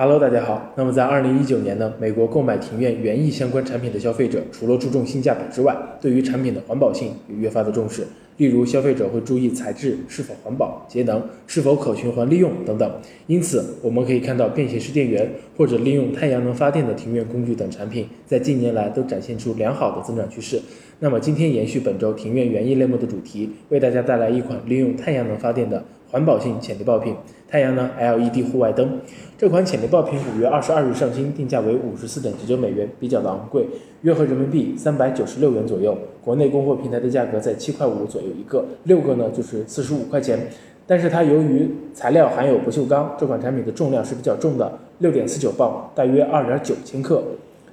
Hello，大家好。那么在二零一九年呢，美国购买庭院园艺相关产品的消费者，除了注重性价比之外，对于产品的环保性也越发的重视。例如，消费者会注意材质是否环保、节能，是否可循环利用等等。因此，我们可以看到便携式电源或者利用太阳能发电的庭院工具等产品，在近年来都展现出良好的增长趋势。那么今天延续本周庭院园艺类目的主题，为大家带来一款利用太阳能发电的。环保性潜力爆品，太阳能 LED 户外灯。这款潜力爆品五月二十二日上新，定价为五十四点九九美元，比较的昂贵，约合人民币三百九十六元左右。国内供货平台的价格在七块五左右一个，六个呢就是四十五块钱。但是它由于材料含有不锈钢，这款产品的重量是比较重的，六点四九磅，大约二点九千克。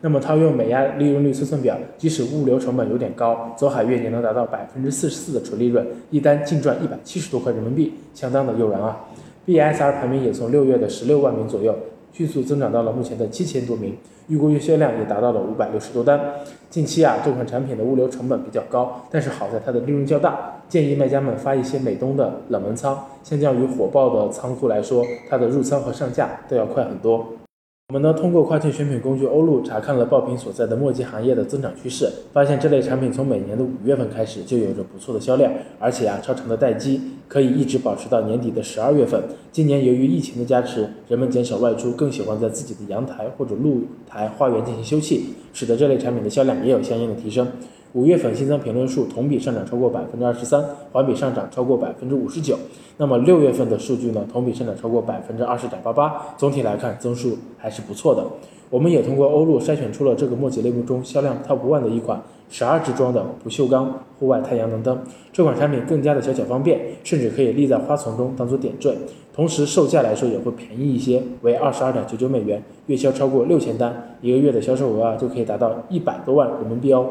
那么套用美亚利润率测算表，即使物流成本有点高，走海运也能达到百分之四十四的纯利润，一单净赚一百七十多块人民币，相当的诱人啊！BSR 排名也从六月的十六万名左右，迅速增长到了目前的七千多名，预估月销量也达到了五百六十多单。近期啊，这款产品的物流成本比较高，但是好在它的利润较大，建议卖家们发一些美东的冷门仓，相较于火爆的仓库来说，它的入仓和上架都要快很多。我们呢，通过跨境选品工具欧路查看了爆品所在的墨迹行业的增长趋势，发现这类产品从每年的五月份开始就有着不错的销量，而且啊，超长的待机可以一直保持到年底的十二月份。今年由于疫情的加持，人们减少外出，更喜欢在自己的阳台或者露台、花园进行休憩，使得这类产品的销量也有相应的提升。五月份新增评论数同比上涨超过百分之二十三，环比上涨超过百分之五十九。那么六月份的数据呢？同比上涨超过百分之二十点八八。总体来看，增速还是不错的。我们也通过欧路筛选出了这个墨迹类目中销量 top one 的一款十二支装的不锈钢户外太阳能灯。这款产品更加的小巧方便，甚至可以立在花丛中当做点缀。同时售价来说也会便宜一些，为二十二点九九美元，月销超过六千单，一个月的销售额啊就可以达到一百多万人民币哦。